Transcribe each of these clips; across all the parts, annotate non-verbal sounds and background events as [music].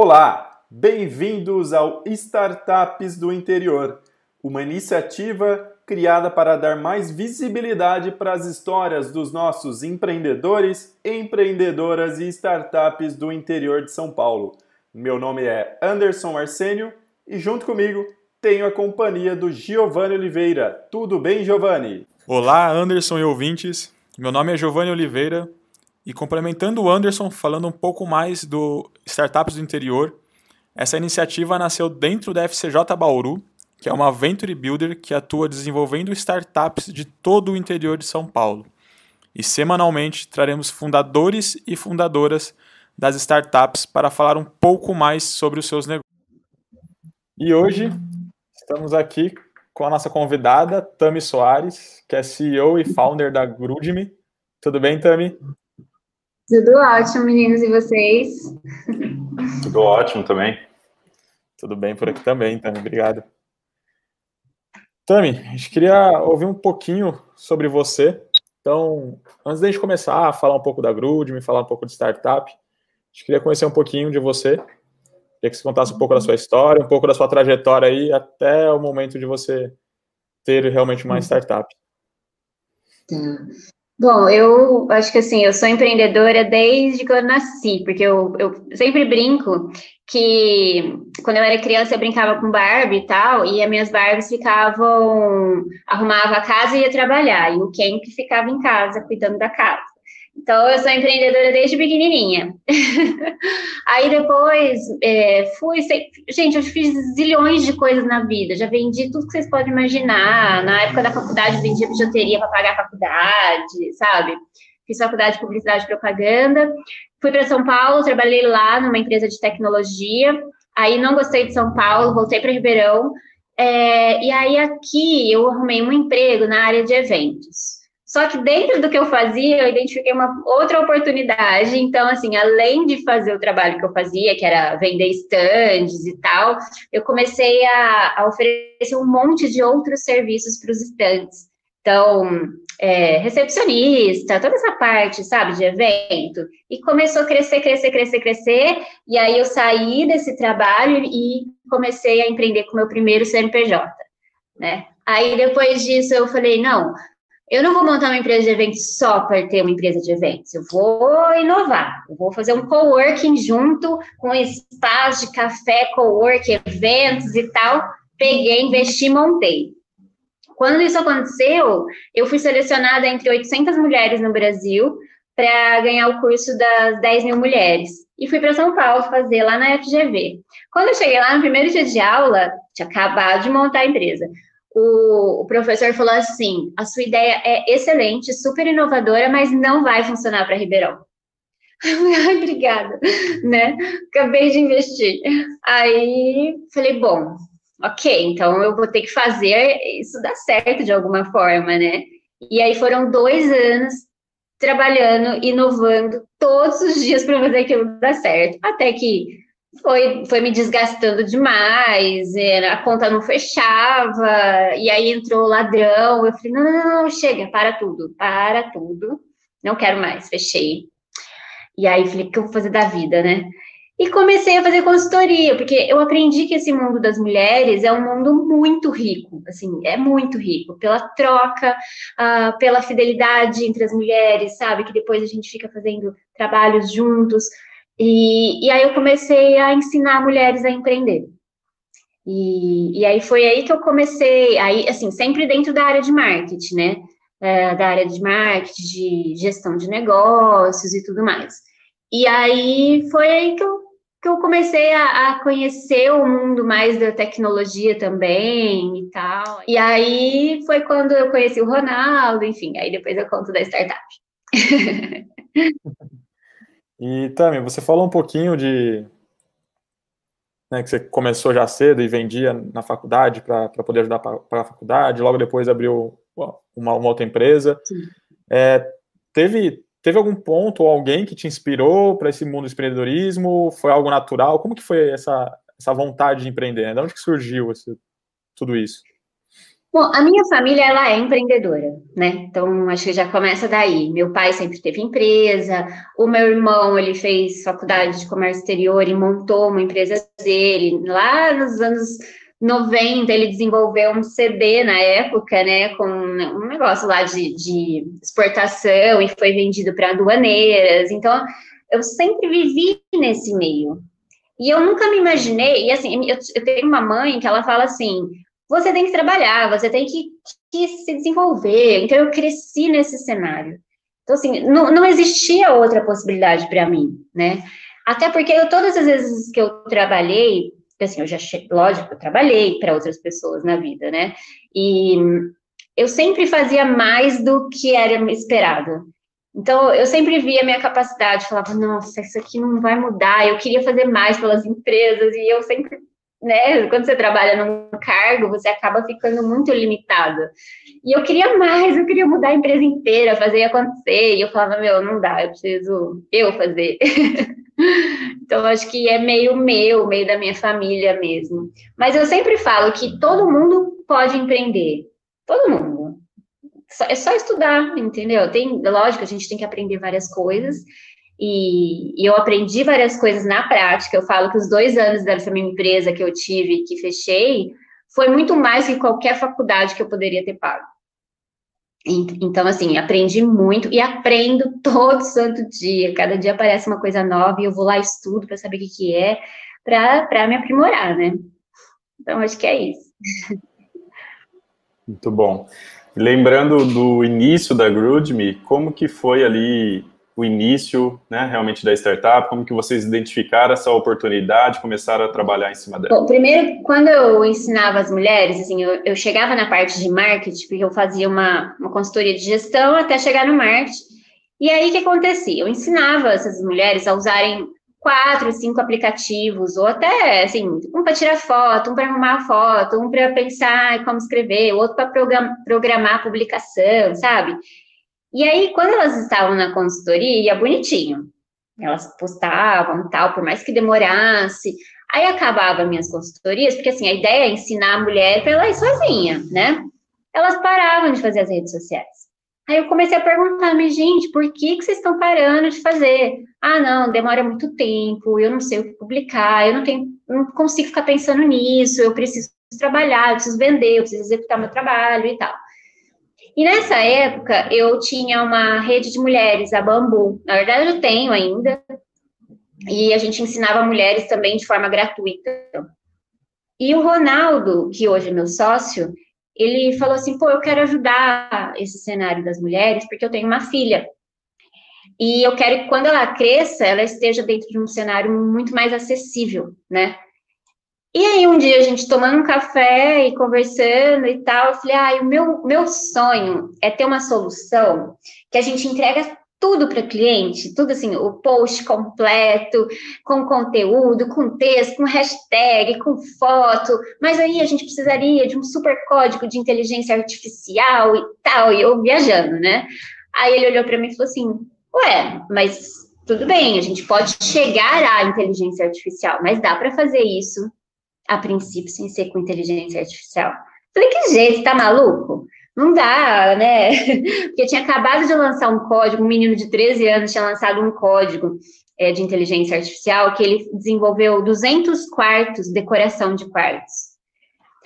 Olá, bem-vindos ao Startups do Interior, uma iniciativa criada para dar mais visibilidade para as histórias dos nossos empreendedores, empreendedoras e startups do interior de São Paulo. Meu nome é Anderson Arsênio e junto comigo tenho a companhia do Giovanni Oliveira. Tudo bem, Giovanni? Olá, Anderson e ouvintes. Meu nome é Giovanni Oliveira e complementando o Anderson, falando um pouco mais do Startups do Interior, essa iniciativa nasceu dentro da FCJ Bauru, que é uma Venture Builder que atua desenvolvendo startups de todo o interior de São Paulo. E semanalmente traremos fundadores e fundadoras das startups para falar um pouco mais sobre os seus negócios. E hoje estamos aqui com a nossa convidada, Tami Soares, que é CEO e founder da Grudme. Tudo bem, Tami? Tudo ótimo, meninos, e vocês? Tudo ótimo também. Tudo bem por aqui também, Tami, obrigado. Tami, a gente queria ouvir um pouquinho sobre você. Então, antes da gente começar a falar um pouco da Grudme, falar um pouco de startup, a gente queria conhecer um pouquinho de você. Queria que você contasse um pouco da sua história, um pouco da sua trajetória aí, até o momento de você ter realmente uma startup. Tá. Bom, eu acho que assim, eu sou empreendedora desde que eu nasci, porque eu, eu sempre brinco que quando eu era criança eu brincava com Barbie e tal, e as minhas Barbies ficavam, arrumava a casa e ia trabalhar, e o Ken que ficava em casa cuidando da casa. Então, eu sou empreendedora desde pequenininha. [laughs] Aí depois, é, fui... Gente, eu fiz zilhões de coisas na vida. Já vendi tudo que vocês podem imaginar. Na época da faculdade, vendia bijuteria para pagar a faculdade, sabe? Fiz faculdade de publicidade e propaganda. Fui para São Paulo, trabalhei lá numa empresa de tecnologia. Aí não gostei de São Paulo, voltei para Ribeirão. É, e aí aqui eu arrumei um emprego na área de eventos. Só que dentro do que eu fazia, eu identifiquei uma outra oportunidade. Então, assim, além de fazer o trabalho que eu fazia, que era vender estandes e tal, eu comecei a, a oferecer um monte de outros serviços para os estandes. Então, é, recepcionista, toda essa parte, sabe, de evento. E começou a crescer, crescer, crescer, crescer. E aí eu saí desse trabalho e comecei a empreender com o meu primeiro CNPJ, né? Aí depois disso eu falei, não, eu não vou montar uma empresa de eventos só para ter uma empresa de eventos. Eu vou inovar. Eu vou fazer um coworking junto com espaço de café, coworking, eventos e tal. Peguei, investi, montei. Quando isso aconteceu, eu fui selecionada entre 800 mulheres no Brasil para ganhar o curso das 10 mil mulheres. E fui para São Paulo fazer lá na FGV. Quando eu cheguei lá no primeiro dia de aula, tinha acabado de montar a empresa o, o, professor falou assim: a sua ideia é excelente, super inovadora, mas não vai funcionar para Ribeirão. [laughs] Obrigada, né? Acabei de investir. Aí falei, bom, ok, então eu vou ter que fazer isso dar certo de alguma forma, né? E aí foram dois anos trabalhando, inovando todos os dias para fazer aquilo dar certo, até que foi, foi me desgastando demais, a conta não fechava, e aí entrou o ladrão. Eu falei: não, chega, para tudo, para tudo, não quero mais, fechei. E aí falei: o que eu vou fazer da vida, né? E comecei a fazer consultoria, porque eu aprendi que esse mundo das mulheres é um mundo muito rico, assim, é muito rico, pela troca, uh, pela fidelidade entre as mulheres, sabe? Que depois a gente fica fazendo trabalhos juntos. E, e aí eu comecei a ensinar mulheres a empreender. E, e aí foi aí que eu comecei, aí, assim, sempre dentro da área de marketing, né? É, da área de marketing, de gestão de negócios e tudo mais. E aí foi aí que eu, que eu comecei a, a, conhecer o mundo mais da tecnologia também e tal. E aí foi quando eu conheci o Ronaldo, enfim, aí depois eu conto da startup. [laughs] E também, você falou um pouquinho de né, que você começou já cedo e vendia na faculdade para poder ajudar para a faculdade, logo depois abriu uma, uma outra empresa. É, teve, teve algum ponto ou alguém que te inspirou para esse mundo do empreendedorismo? Foi algo natural? Como que foi essa, essa vontade de empreender? De onde que surgiu esse, tudo isso? Bom, a minha família, ela é empreendedora, né? Então, acho que já começa daí. Meu pai sempre teve empresa, o meu irmão, ele fez faculdade de comércio exterior e montou uma empresa dele. Lá nos anos 90, ele desenvolveu um CD na época, né, com um negócio lá de, de exportação e foi vendido para aduaneiras. Então, eu sempre vivi nesse meio. E eu nunca me imaginei, e assim, eu, eu tenho uma mãe que ela fala assim, você tem que trabalhar, você tem que, que se desenvolver. Então, eu cresci nesse cenário. Então, assim, não, não existia outra possibilidade para mim, né? Até porque eu, todas as vezes que eu trabalhei, assim, eu já, lógico, eu trabalhei para outras pessoas na vida, né? E eu sempre fazia mais do que era esperado. Então, eu sempre via a minha capacidade, falava, nossa, isso aqui não vai mudar, eu queria fazer mais pelas empresas, e eu sempre né, quando você trabalha num cargo, você acaba ficando muito limitado. E eu queria mais, eu queria mudar a empresa inteira, fazer acontecer. E eu falava, meu, não dá, eu preciso eu fazer. [laughs] então, acho que é meio meu, meio da minha família mesmo. Mas eu sempre falo que todo mundo pode empreender. Todo mundo. É só estudar, entendeu? Tem, lógico, a gente tem que aprender várias coisas. E, e, eu aprendi várias coisas na prática. Eu falo que os dois anos dessa minha empresa que eu tive, que fechei, foi muito mais que qualquer faculdade que eu poderia ter pago. Então, assim, aprendi muito e aprendo [laughs] todo santo dia. Cada dia aparece uma coisa nova e eu vou lá estudo para saber o que, que é, para me aprimorar, né? Então, acho que é isso. Muito bom. Lembrando do início da GroodMe, como que foi ali o início, né, realmente da startup? Como que vocês identificaram essa oportunidade, começaram a trabalhar em cima dela? Bom, primeiro, quando eu ensinava as mulheres, assim, eu, eu chegava na parte de marketing, porque eu fazia uma, uma consultoria de gestão até chegar no marketing. E aí, o que acontecia? Eu ensinava essas mulheres a usarem quatro, cinco aplicativos, ou até, assim, um para tirar foto, um para arrumar foto, um para pensar como escrever, outro para programar a publicação, sabe? E aí, quando elas estavam na consultoria, ia bonitinho. Elas postavam tal, por mais que demorasse. Aí acabava minhas consultorias, porque assim, a ideia é ensinar a mulher para ela ir sozinha, né? Elas paravam de fazer as redes sociais. Aí eu comecei a perguntar, mas gente, por que, que vocês estão parando de fazer? Ah, não, demora muito tempo, eu não sei o que publicar, eu não tenho, não consigo ficar pensando nisso, eu preciso trabalhar, eu preciso vender, eu preciso executar meu trabalho e tal. E nessa época, eu tinha uma rede de mulheres, a Bambu. Na verdade, eu tenho ainda. E a gente ensinava mulheres também de forma gratuita. E o Ronaldo, que hoje é meu sócio, ele falou assim: pô, eu quero ajudar esse cenário das mulheres, porque eu tenho uma filha. E eu quero que quando ela cresça, ela esteja dentro de um cenário muito mais acessível, né? E aí, um dia, a gente tomando um café e conversando e tal, eu falei, ah, o meu, meu sonho é ter uma solução que a gente entrega tudo para o cliente, tudo assim, o post completo, com conteúdo, com texto, com hashtag, com foto, mas aí a gente precisaria de um super código de inteligência artificial e tal, e eu viajando, né? Aí ele olhou para mim e falou assim, ué, mas tudo bem, a gente pode chegar à inteligência artificial, mas dá para fazer isso a princípio, sem ser com inteligência artificial. Falei, que jeito, tá maluco? Não dá, né? [laughs] Porque tinha acabado de lançar um código, um menino de 13 anos tinha lançado um código é, de inteligência artificial que ele desenvolveu 200 quartos, decoração de quartos.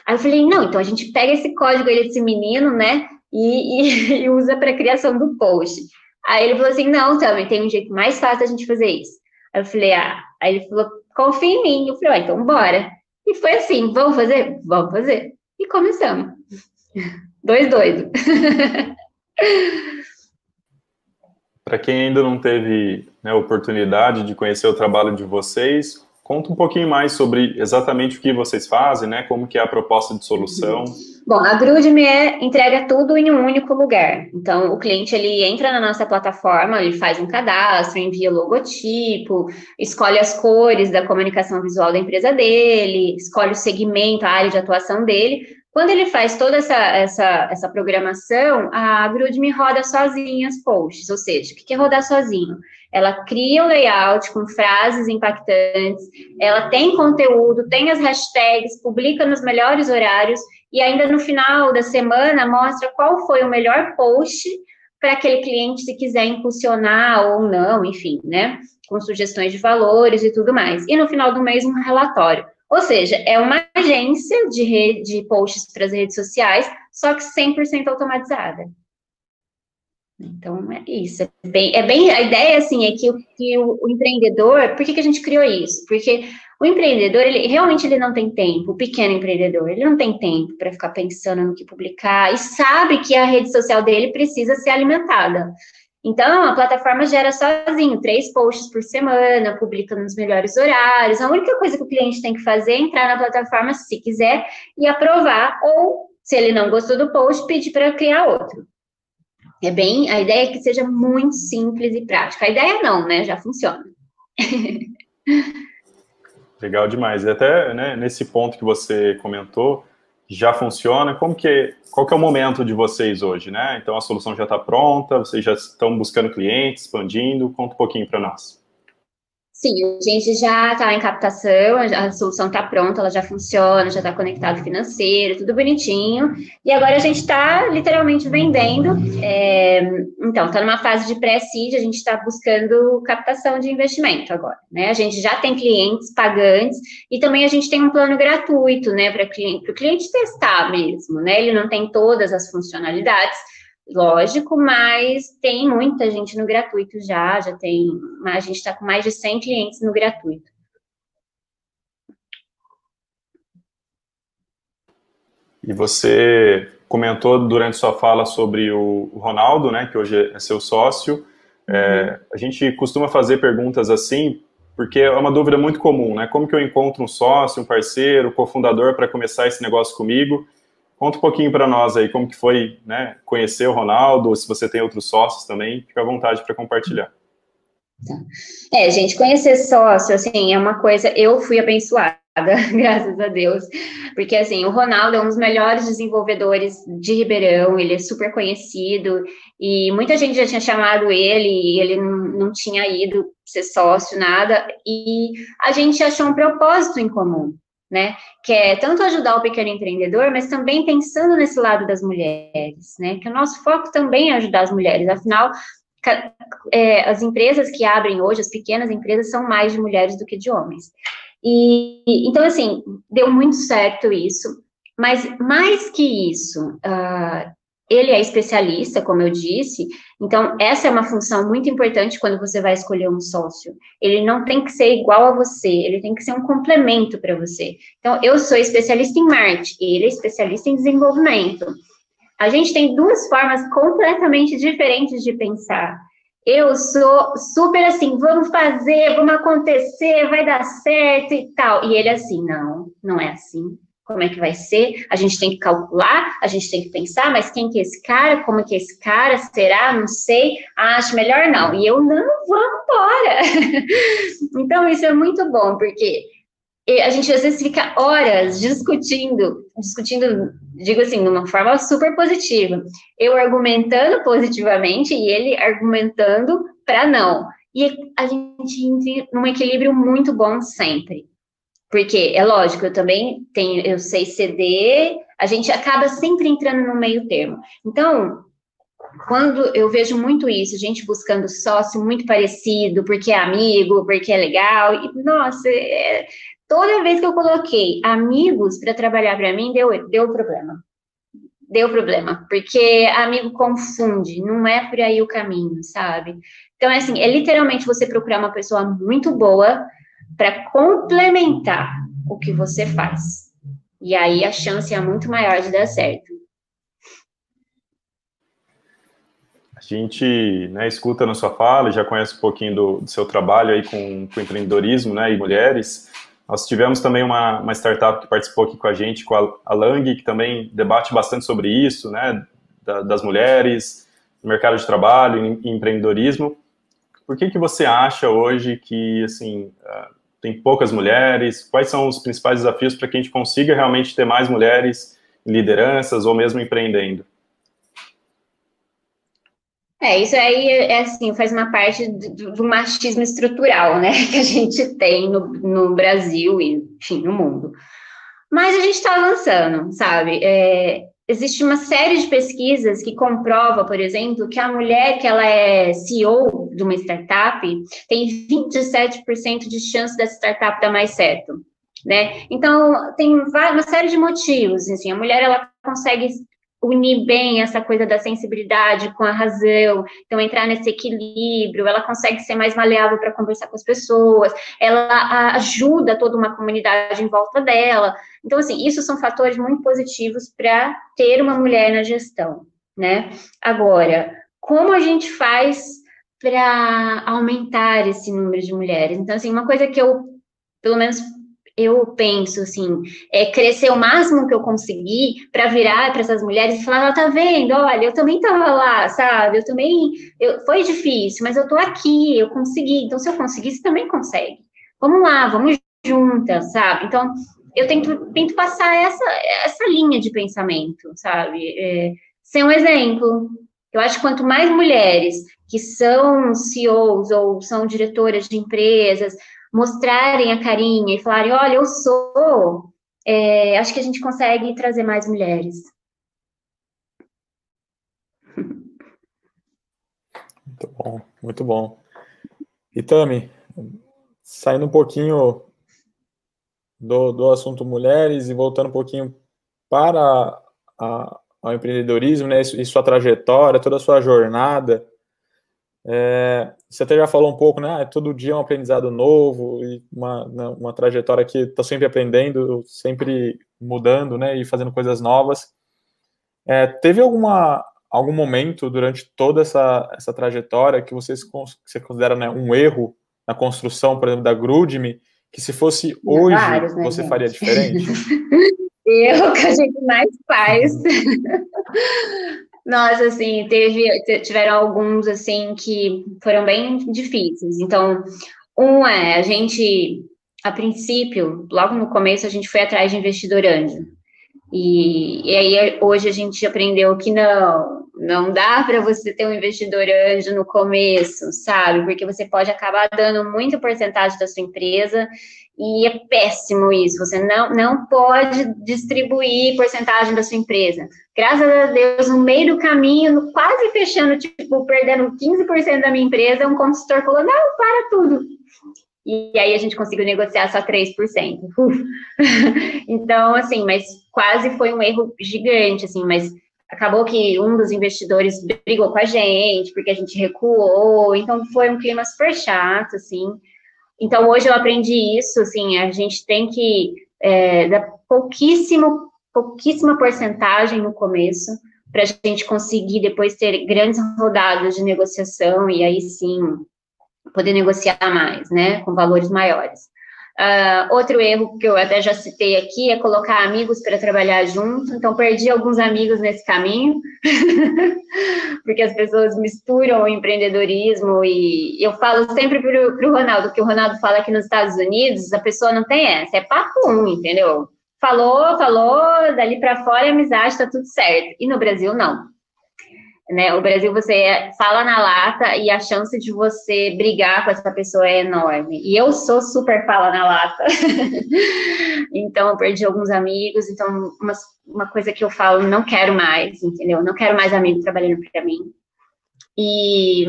Aí eu falei, não, então a gente pega esse código aí desse menino, né, e, e, [laughs] e usa para criação do post. Aí ele falou assim, não, também tem um jeito mais fácil da gente fazer isso. Aí eu falei, ah, aí ele falou, confia em mim. Eu falei, ah, então bora. E foi assim, vamos fazer? Vamos fazer. E começamos. [laughs] Dois doidos. [laughs] Para quem ainda não teve né, oportunidade de conhecer o trabalho de vocês, conta um pouquinho mais sobre exatamente o que vocês fazem, né? Como que é a proposta de solução. Bom, a Grudme é, entrega tudo em um único lugar. Então, o cliente ele entra na nossa plataforma, ele faz um cadastro, envia logotipo, escolhe as cores da comunicação visual da empresa dele, escolhe o segmento, a área de atuação dele. Quando ele faz toda essa, essa, essa programação, a Grudme roda sozinha os posts, ou seja, o que é rodar sozinho? Ela cria o um layout com frases impactantes, ela tem conteúdo, tem as hashtags, publica nos melhores horários e ainda no final da semana mostra qual foi o melhor post para aquele cliente se quiser impulsionar ou não, enfim, né? Com sugestões de valores e tudo mais. E no final do mês, um relatório. Ou seja, é uma agência de, rede, de posts para as redes sociais, só que 100% automatizada. Então, é isso. É bem, é bem, a ideia, assim, é que, que o, o, empreendedor, por que, que a gente criou isso? Porque o empreendedor, ele realmente ele não tem tempo, o pequeno empreendedor, ele não tem tempo para ficar pensando no que publicar e sabe que a rede social dele precisa ser alimentada. Então, a plataforma gera sozinho três posts por semana, publica nos melhores horários. A única coisa que o cliente tem que fazer é entrar na plataforma se quiser e aprovar, ou se ele não gostou do post, pedir para criar outro. É bem, a ideia é que seja muito simples e prática. A ideia não, né? Já funciona. [laughs] Legal demais. E até né, nesse ponto que você comentou, já funciona. Como que, qual que é o momento de vocês hoje, né? Então a solução já está pronta, vocês já estão buscando clientes, expandindo. Conta um pouquinho para nós. Sim, a gente já está em captação, a solução está pronta, ela já funciona, já está conectado financeiro, tudo bonitinho. E agora a gente está literalmente vendendo. É, então, está numa fase de pré-seed, a gente está buscando captação de investimento agora. Né? A gente já tem clientes pagantes e também a gente tem um plano gratuito, né, para cliente, o cliente testar mesmo, né? Ele não tem todas as funcionalidades, lógico, mas tem muita gente no gratuito já, já tem, a gente está com mais de 100 clientes no gratuito. E você comentou durante sua fala sobre o Ronaldo, né, que hoje é seu sócio. É, a gente costuma fazer perguntas assim, porque é uma dúvida muito comum, né? Como que eu encontro um sócio, um parceiro, cofundador para começar esse negócio comigo? Conta um pouquinho para nós aí como que foi, né, conhecer o Ronaldo, se você tem outros sócios também, fica à vontade para compartilhar. É, gente, conhecer sócio, assim, é uma coisa, eu fui abençoada, [laughs] graças a Deus, porque, assim, o Ronaldo é um dos melhores desenvolvedores de Ribeirão, ele é super conhecido, e muita gente já tinha chamado ele, e ele não tinha ido ser sócio, nada, e a gente achou um propósito em comum, né? Que é tanto ajudar o pequeno empreendedor, mas também pensando nesse lado das mulheres, né? Que o nosso foco também é ajudar as mulheres, afinal, é, as empresas que abrem hoje, as pequenas empresas, são mais de mulheres do que de homens. E então, assim, deu muito certo isso, mas mais que isso, uh, ele é especialista, como eu disse, então essa é uma função muito importante quando você vai escolher um sócio. Ele não tem que ser igual a você, ele tem que ser um complemento para você. Então, eu sou especialista em marketing, ele é especialista em desenvolvimento. A gente tem duas formas completamente diferentes de pensar. Eu sou super assim, vamos fazer, vamos acontecer, vai dar certo e tal. E ele assim, não, não é assim como é que vai ser, a gente tem que calcular, a gente tem que pensar, mas quem que é esse cara, como é que é esse cara, será, não sei, acho melhor não, e eu não, vamos embora. [laughs] então, isso é muito bom, porque a gente às vezes fica horas discutindo, discutindo, digo assim, de uma forma super positiva, eu argumentando positivamente e ele argumentando para não, e a gente entra num equilíbrio muito bom sempre. Porque é lógico, eu também tenho, eu sei ceder, a gente acaba sempre entrando no meio termo. Então, quando eu vejo muito isso, gente buscando sócio muito parecido, porque é amigo, porque é legal, e, nossa, é, toda vez que eu coloquei amigos para trabalhar para mim, deu, deu problema. Deu problema, porque amigo confunde, não é por aí o caminho, sabe? Então, é assim, é literalmente você procurar uma pessoa muito boa, para complementar o que você faz. E aí a chance é muito maior de dar certo. A gente né, escuta na sua fala, já conhece um pouquinho do, do seu trabalho aí com, com empreendedorismo né, e mulheres. Nós tivemos também uma, uma startup que participou aqui com a gente, com a, a Lang, que também debate bastante sobre isso, né, da, das mulheres, mercado de trabalho e empreendedorismo. Por que, que você acha hoje que, assim, tem poucas mulheres? Quais são os principais desafios para que a gente consiga realmente ter mais mulheres em lideranças ou mesmo empreendendo? É, isso aí é assim, faz uma parte do, do, machismo estrutural, né, [laughs] que a gente tem no, no Brasil e, enfim, no mundo. Mas a gente está avançando, sabe? É, existe uma série de pesquisas que comprova, por exemplo, que a mulher que ela é CEO de uma startup tem 27% de chance dessa startup dar mais certo, né? Então, tem uma série de motivos, assim, a mulher, ela consegue unir bem essa coisa da sensibilidade com a razão, então entrar nesse equilíbrio, ela consegue ser mais maleável para conversar com as pessoas, ela ajuda toda uma comunidade em volta dela. Então, assim, isso são fatores muito positivos para ter uma mulher na gestão, né? Agora, como a gente faz para aumentar esse número de mulheres? Então, assim, uma coisa que eu, pelo menos eu penso assim, é crescer o máximo que eu conseguir para virar para essas mulheres e falar, ela tá vendo, olha, eu também estava lá, sabe? Eu também, eu, foi difícil, mas eu tô aqui, eu consegui. Então, se eu conseguir, você também consegue. Vamos lá, vamos juntas, sabe? Então, eu tento, tento passar essa, essa linha de pensamento, sabe? É, ser um exemplo. Eu acho que quanto mais mulheres que são CEOs ou são diretoras de empresas mostrarem a carinha e falarem, olha, eu sou, é, acho que a gente consegue trazer mais mulheres. Muito bom, muito bom. E Tami, saindo um pouquinho do, do assunto mulheres e voltando um pouquinho para a, ao empreendedorismo, né, e sua trajetória, toda a sua jornada, é, você até já falou um pouco, né? Ah, todo dia é um aprendizado novo e uma, né, uma trajetória que está sempre aprendendo, sempre mudando, né? E fazendo coisas novas. É, teve alguma algum momento durante toda essa, essa trajetória que você, você considera né, um erro na construção, por exemplo, da Grudme, que se fosse hoje Vários, né, você gente? faria diferente? [laughs] Erro que a gente mais faz. [laughs] Nossa, assim, teve, tiveram alguns, assim, que foram bem difíceis. Então, um é, a gente, a princípio, logo no começo, a gente foi atrás de investidor anjo. E, e aí, hoje a gente aprendeu que não, não dá para você ter um investidor anjo no começo, sabe? Porque você pode acabar dando muita porcentagem da sua empresa e é péssimo isso. Você não, não pode distribuir porcentagem da sua empresa. Graças a Deus, no meio do caminho, quase fechando, tipo, perdendo 15% da minha empresa, um consultor falou: não, para tudo. E aí a gente conseguiu negociar só 3%. Uf. [laughs] então, assim, mas quase foi um erro gigante, assim, mas acabou que um dos investidores brigou com a gente, porque a gente recuou, então foi um clima super chato, assim. Então, hoje eu aprendi isso, assim, a gente tem que é, dar pouquíssimo, pouquíssima porcentagem no começo, para a gente conseguir depois ter grandes rodadas de negociação e aí sim poder negociar mais, né, com valores maiores. Uh, outro erro que eu até já citei aqui é colocar amigos para trabalhar junto, então perdi alguns amigos nesse caminho, [laughs] porque as pessoas misturam o empreendedorismo e eu falo sempre para o Ronaldo, que o Ronaldo fala que nos Estados Unidos a pessoa não tem essa, é papo um, entendeu? Falou, falou, dali para fora é amizade, tá tudo certo. E no Brasil, não. Né? O Brasil, você fala na lata e a chance de você brigar com essa pessoa é enorme. E eu sou super fala na lata. [laughs] então, eu perdi alguns amigos. Então, uma, uma coisa que eu falo, não quero mais, entendeu? Não quero mais amigos trabalhando para mim. E,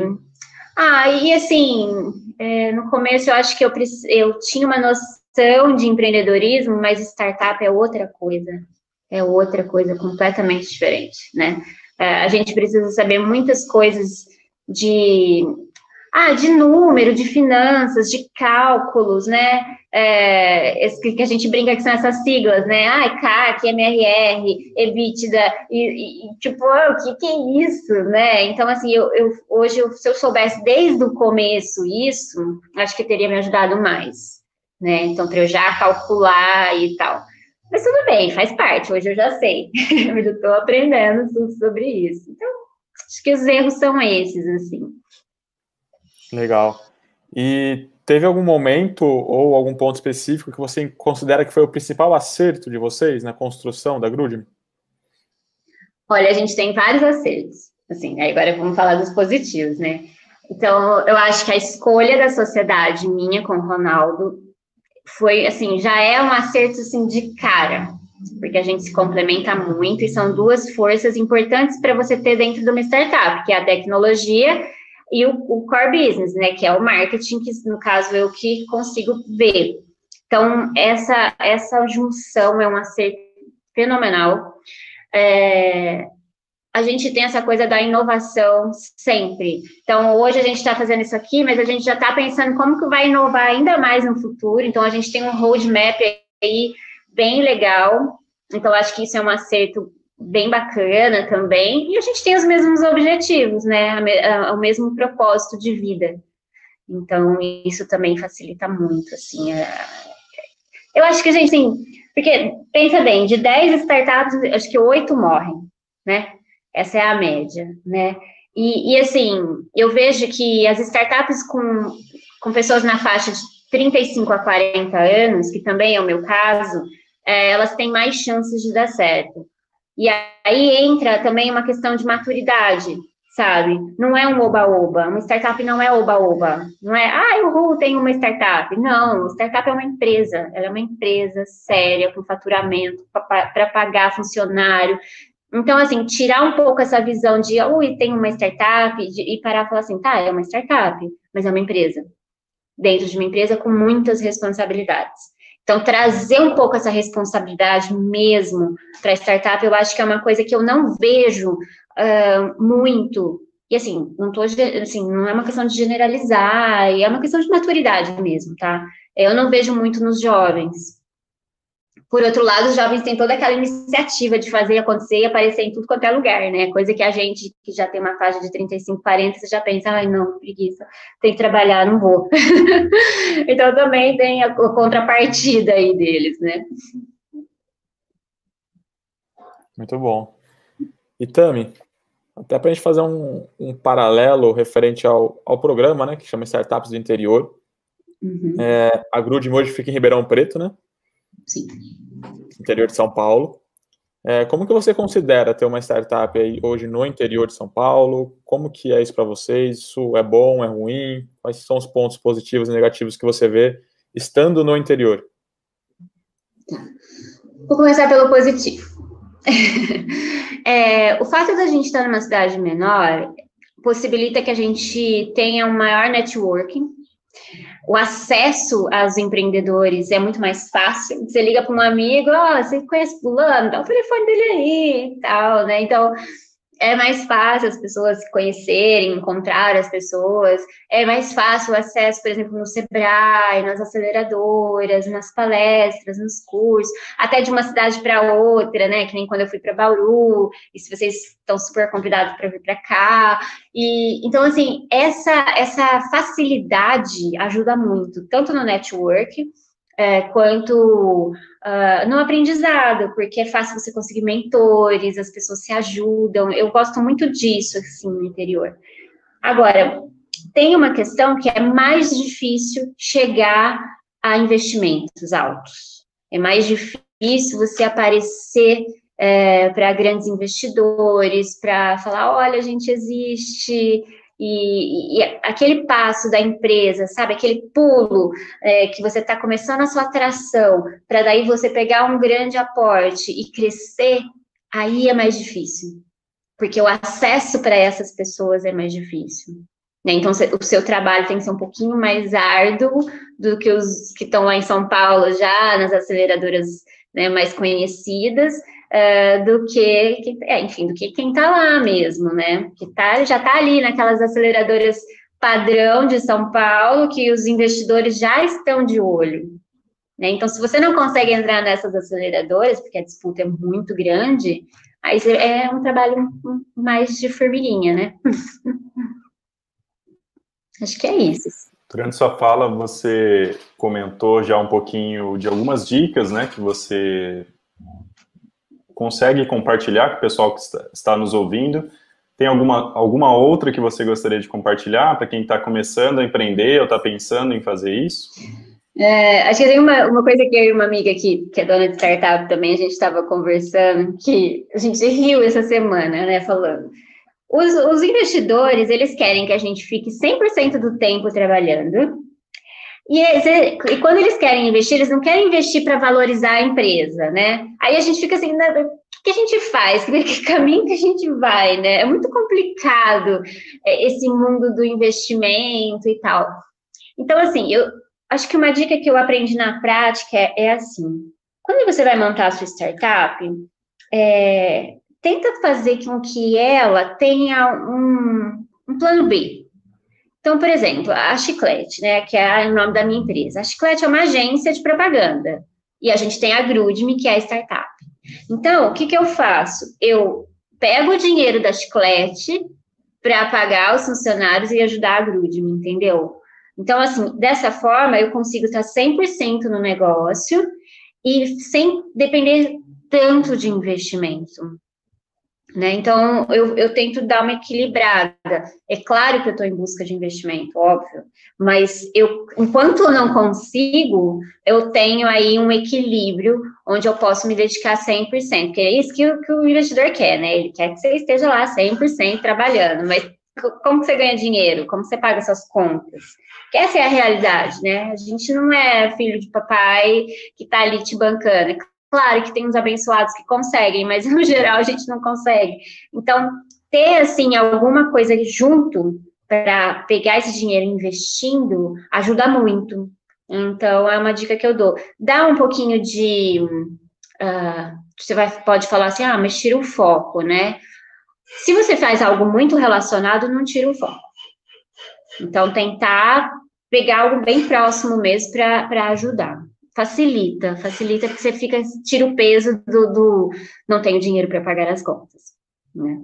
ah, e assim, é, no começo eu acho que eu, eu tinha uma noção de empreendedorismo, mas startup é outra coisa. É outra coisa completamente diferente, né? É, a gente precisa saber muitas coisas de, ah, de número, de finanças, de cálculos, né? É, que a gente brinca que são essas siglas, né? Ah, CAC, MRR, EBITDA, e, e tipo, oh, o que, que é isso, né? Então, assim, eu, eu hoje, se eu soubesse desde o começo isso, acho que teria me ajudado mais, né? Então, para eu já calcular e tal. Mas tudo bem, faz parte, hoje eu já sei. [laughs] eu estou aprendendo tudo sobre isso. Então, acho que os erros são esses, assim. Legal. E teve algum momento ou algum ponto específico que você considera que foi o principal acerto de vocês na construção da Grudem? Olha, a gente tem vários acertos. Assim, agora vamos falar dos positivos, né? Então, eu acho que a escolha da sociedade minha com o Ronaldo foi, assim, já é um acerto, assim, de cara, porque a gente se complementa muito e são duas forças importantes para você ter dentro de uma startup, que é a tecnologia e o, o, core business, né, que é o marketing, que no caso eu que consigo ver. Então, essa, essa junção é um acerto fenomenal. É, a gente tem essa coisa da inovação sempre. Então, hoje a gente está fazendo isso aqui, mas a gente já está pensando como que vai inovar ainda mais no futuro. Então, a gente tem um roadmap aí bem legal. Então, acho que isso é um acerto bem bacana também. E a gente tem os mesmos objetivos, né? O mesmo propósito de vida. Então, isso também facilita muito, assim. Eu acho que a gente, assim, porque, pensa bem, de 10 startups, acho que 8 morrem, né? Essa é a média, né? E, e, assim, eu vejo que as startups com, com pessoas na faixa de 35 a 40 anos, que também é o meu caso, é, elas têm mais chances de dar certo. E aí entra também uma questão de maturidade, sabe? Não é um oba-oba. Uma startup não é oba-oba. Não é, ah, o tem uma startup. Não, startup é uma empresa. Ela é uma empresa séria, com faturamento, para pagar funcionário, então, assim, tirar um pouco essa visão de, ui, tem uma startup, e parar e falar assim, tá, é uma startup, mas é uma empresa. Dentro de uma empresa com muitas responsabilidades. Então, trazer um pouco essa responsabilidade mesmo para a startup, eu acho que é uma coisa que eu não vejo uh, muito. E assim, não tô, assim, não é uma questão de generalizar, é uma questão de maturidade mesmo, tá? Eu não vejo muito nos jovens. Por outro lado, os jovens têm toda aquela iniciativa de fazer acontecer e aparecer em tudo quanto é lugar, né? Coisa que a gente, que já tem uma faixa de 35, 40, você já pensa, ai, não, preguiça, tem que trabalhar, não vou. [laughs] então, também tem a contrapartida aí deles, né? Muito bom. E Tami, até para a gente fazer um, um, paralelo referente ao, ao programa, né, que chama Startups do Interior, uhum. é, a Grude hoje fica em Ribeirão Preto, né? Sim. Interior de São Paulo. É, como que você considera ter uma startup aí hoje no interior de São Paulo? Como que é isso para vocês? Isso é bom, é ruim? Quais são os pontos positivos e negativos que você vê estando no interior? Tá. Vou começar pelo positivo. [laughs] é, o fato da gente estar numa cidade menor possibilita que a gente tenha um maior networking, o acesso aos empreendedores é muito mais fácil. Você liga para um amigo, ó, oh, você conhece fulano? Dá o telefone dele aí e tal, né? Então, é mais fácil as pessoas se conhecerem, encontrar as pessoas, é mais fácil o acesso, por exemplo, no Sebrae, nas aceleradoras, nas palestras, nos cursos, até de uma cidade para outra, né? Que nem quando eu fui para Bauru, e se vocês estão super convidados para vir para cá. E então, assim, essa, essa facilidade ajuda muito, tanto no network é, quanto uh, no aprendizado, porque é fácil você conseguir mentores, as pessoas se ajudam. Eu gosto muito disso, assim, no interior. Agora, tem uma questão que é mais difícil chegar a investimentos altos. É mais difícil você aparecer é, para grandes investidores, para falar, olha, a gente existe, e, e, aquele passo da empresa, sabe, aquele pulo é, que você está começando a sua atração, para daí você pegar um grande aporte e crescer, aí é mais difícil, porque o acesso para essas pessoas é mais difícil. Né? Então, o seu trabalho tem que ser um pouquinho mais árduo do que os que estão lá em São Paulo já, nas aceleradoras né, mais conhecidas, uh, do que, que é, enfim, do que quem está lá mesmo, né? Que tá, já está ali naquelas aceleradoras padrão de São Paulo, que os investidores já estão de olho. Né? Então, se você não consegue entrar nessas aceleradoras, porque a disputa é muito grande, aí é um trabalho mais de formiguinha, né? [laughs] Acho que é isso. Durante sua fala, você comentou já um pouquinho de algumas dicas, né, que você consegue compartilhar com o pessoal que está, está nos ouvindo? Tem alguma, alguma outra que você gostaria de compartilhar para quem está começando a empreender ou está pensando em fazer isso? É, acho que tem uma, uma coisa que eu e uma amiga aqui, que é dona de startup também, a gente estava conversando, que a gente riu essa semana, né, falando. Os, os investidores, eles querem que a gente fique 100% do tempo trabalhando, E, e, quando eles querem investir, eles não querem investir para valorizar a empresa, né? Aí a gente fica assim, né, o que a gente faz? [laughs] Que caminho que a gente vai, né? É muito complicado é, esse mundo do investimento e tal. Então, assim, eu acho que uma dica que eu aprendi na prática é, é assim: quando você vai montar a sua startup, é, tenta fazer com que ela tenha um, um plano B, então, por exemplo, a Chiclete, né, que é o nome da minha empresa. A Chiclete é uma agência de propaganda. E a gente tem a Grudme, que é a startup. Então, o que, que eu faço? Eu pego o dinheiro da Chiclete para pagar os funcionários e ajudar a Grudme, entendeu? Então, assim, dessa forma, eu consigo estar 100% no negócio e sem depender tanto de investimento. Né? Então, eu, eu tento dar uma equilibrada. É claro que eu estou em busca de investimento, óbvio, mas eu, enquanto eu não consigo, eu tenho aí um equilíbrio onde eu posso me dedicar 100%, porque é isso que, que o investidor quer, né? Ele quer que você esteja lá 100% trabalhando, mas como você ganha dinheiro? Como você paga suas contas? Que essa é a realidade, né? A gente não é filho de papai que está ali te bancando. Claro que tem uns abençoados que conseguem, mas no geral a gente não consegue. Então, ter assim alguma coisa junto para pegar esse dinheiro investindo ajuda muito. Então, é uma dica que eu dou. Dá um pouquinho de. Uh, você vai, pode falar assim, ah, mas tira o foco, né? Se você faz algo muito relacionado, não tira o foco. Então, tentar pegar algo bem próximo mesmo para ajudar facilita, facilita porque você fica, tira o peso do, do não tenho dinheiro para pagar as contas, né?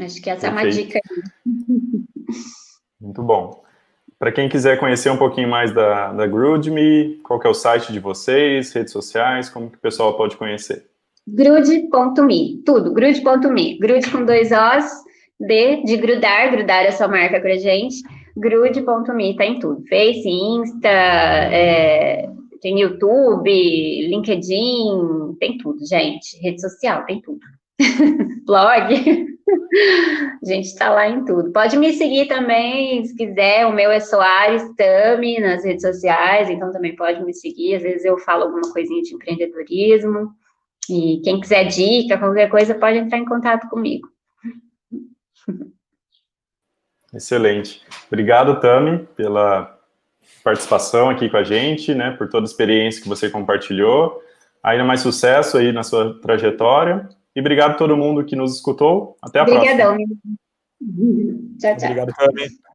Acho que essa Perfeito. é uma dica. Muito bom. Para quem quiser conhecer um pouquinho mais da, da GroodMe, qual que é o site de vocês, redes sociais, como que o pessoal pode conhecer? Grude.me, tudo, grude.me, grude com dois Os, D de grudar, grudar a sua marca com a gente, grude.me, tá em tudo. Face, Insta, é, tem YouTube, LinkedIn, tem tudo, gente. Rede social, tem tudo. [laughs] Blog. [laughs] A gente tá lá em tudo. Pode me seguir também, se quiser. O meu é Soares Tami nas redes sociais, então também pode me seguir. Às vezes eu falo alguma coisinha de empreendedorismo. E quem quiser dica, qualquer coisa, pode entrar em contato comigo. [laughs] Excelente. Obrigado, Tami, pela participação aqui com a gente, né, por toda a experiência que você compartilhou. Ainda mais sucesso aí na sua trajetória. E obrigado a todo mundo que nos escutou. Até a Obrigadão. próxima. Obrigadão. Tchau, tchau. Obrigado, Tami.